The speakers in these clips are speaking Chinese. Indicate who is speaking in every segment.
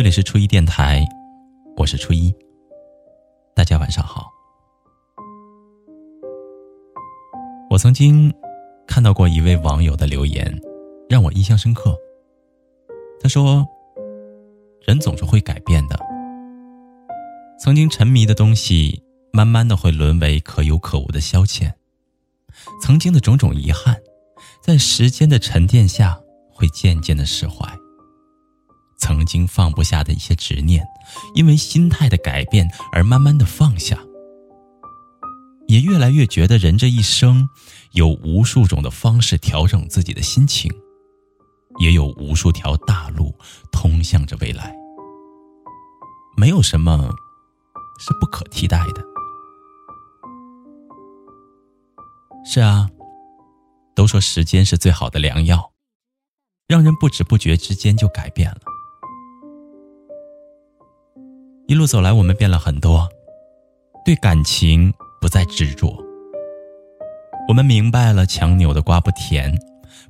Speaker 1: 这里是初一电台，我是初一。大家晚上好。我曾经看到过一位网友的留言，让我印象深刻。他说：“人总是会改变的，曾经沉迷的东西，慢慢的会沦为可有可无的消遣；曾经的种种遗憾，在时间的沉淀下，会渐渐的释怀。”曾经放不下的一些执念，因为心态的改变而慢慢的放下，也越来越觉得人这一生有无数种的方式调整自己的心情，也有无数条大路通向着未来，没有什么是不可替代的。是啊，都说时间是最好的良药，让人不知不觉之间就改变了。一路走来，我们变了很多，对感情不再执着。我们明白了，强扭的瓜不甜，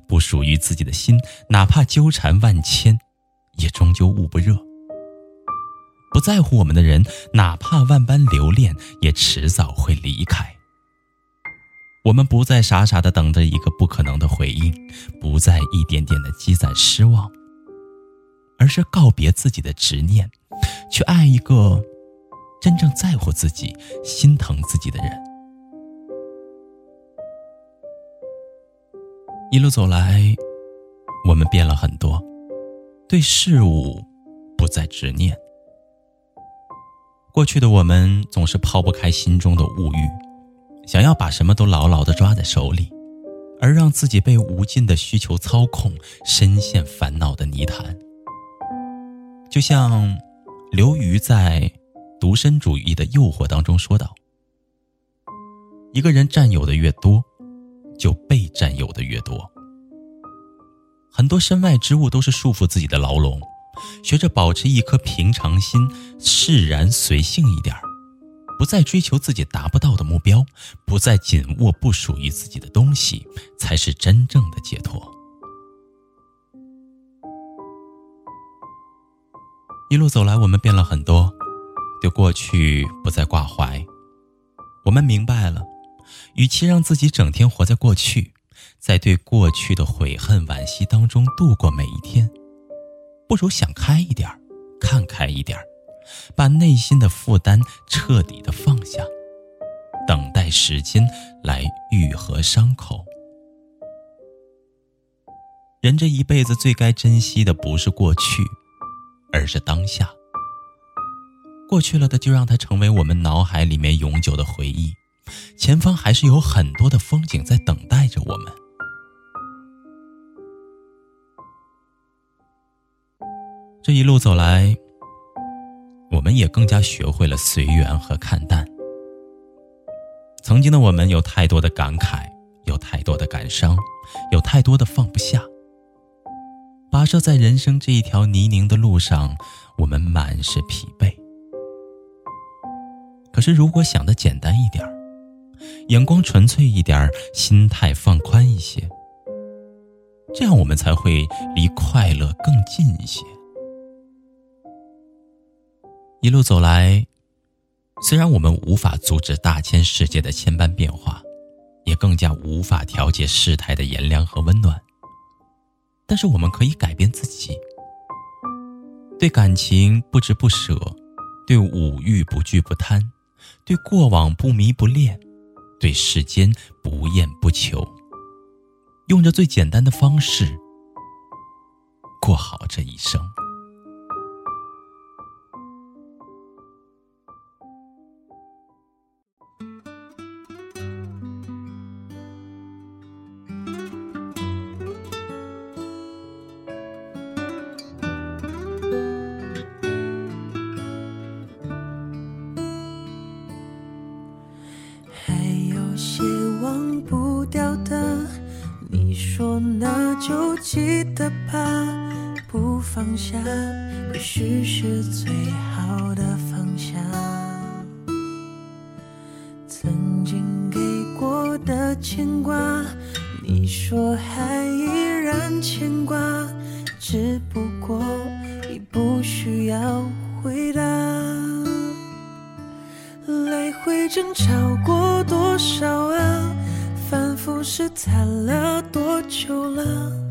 Speaker 1: 不属于自己的心，哪怕纠缠万千，也终究捂不热。不在乎我们的人，哪怕万般留恋，也迟早会离开。我们不再傻傻的等着一个不可能的回应，不再一点点的积攒失望，而是告别自己的执念。去爱一个真正在乎自己、心疼自己的人。一路走来，我们变了很多，对事物不再执念。过去的我们总是抛不开心中的物欲，想要把什么都牢牢的抓在手里，而让自己被无尽的需求操控，深陷烦恼的泥潭。就像。刘瑜在独身主义的诱惑当中说道：“一个人占有的越多，就被占有的越多。很多身外之物都是束缚自己的牢笼。学着保持一颗平常心，释然随性一点不再追求自己达不到的目标，不再紧握不属于自己的东西，才是真正的解脱。”一路走来，我们变了很多，对过去不再挂怀。我们明白了，与其让自己整天活在过去，在对过去的悔恨惋惜当中度过每一天，不如想开一点看开一点把内心的负担彻底的放下，等待时间来愈合伤口。人这一辈子最该珍惜的不是过去。而是当下，过去了的就让它成为我们脑海里面永久的回忆。前方还是有很多的风景在等待着我们。这一路走来，我们也更加学会了随缘和看淡。曾经的我们有太多的感慨，有太多的感伤，有太多的放不下。跋涉在人生这一条泥泞的路上，我们满是疲惫。可是，如果想的简单一点眼光纯粹一点心态放宽一些，这样我们才会离快乐更近一些。一路走来，虽然我们无法阻止大千世界的千般变化，也更加无法调节世态的炎凉和温暖。但是我们可以改变自己，对感情不执不舍，对五欲不惧不贪，对过往不迷不恋，对世间不厌不求，用着最简单的方式过好这一生。
Speaker 2: 记得吧，不放下，也许是最好的放下。曾经给过的牵挂，你说还依然牵挂，只不过已不需要回答。来回争吵过多少啊，反复试探了多久了。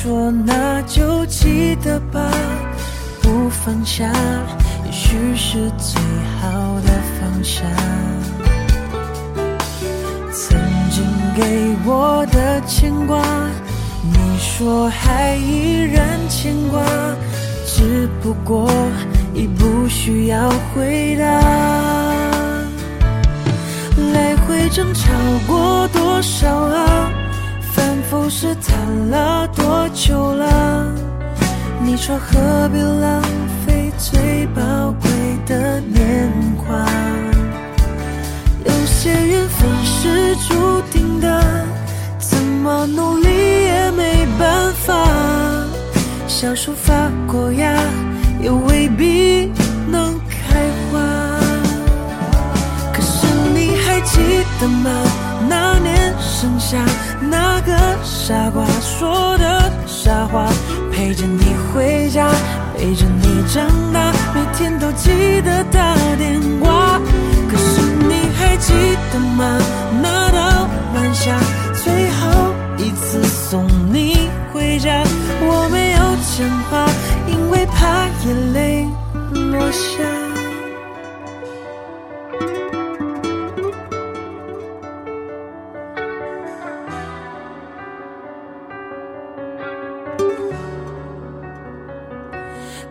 Speaker 2: 说那就记得吧，不放下，也许是最好的放下。曾经给我的牵挂，你说还依然牵挂，只不过已不需要回答。来回争吵过多少啊？否是谈了多久了？你说何必浪费最宝贵的年华？有些缘分是注定的，怎么努力也没办法。小树发过芽，也未必的吗？那年盛夏。那个傻瓜说的傻话，陪着你回家，陪着你长大，每天都记得打电话。可是你还记得吗？那道晚霞，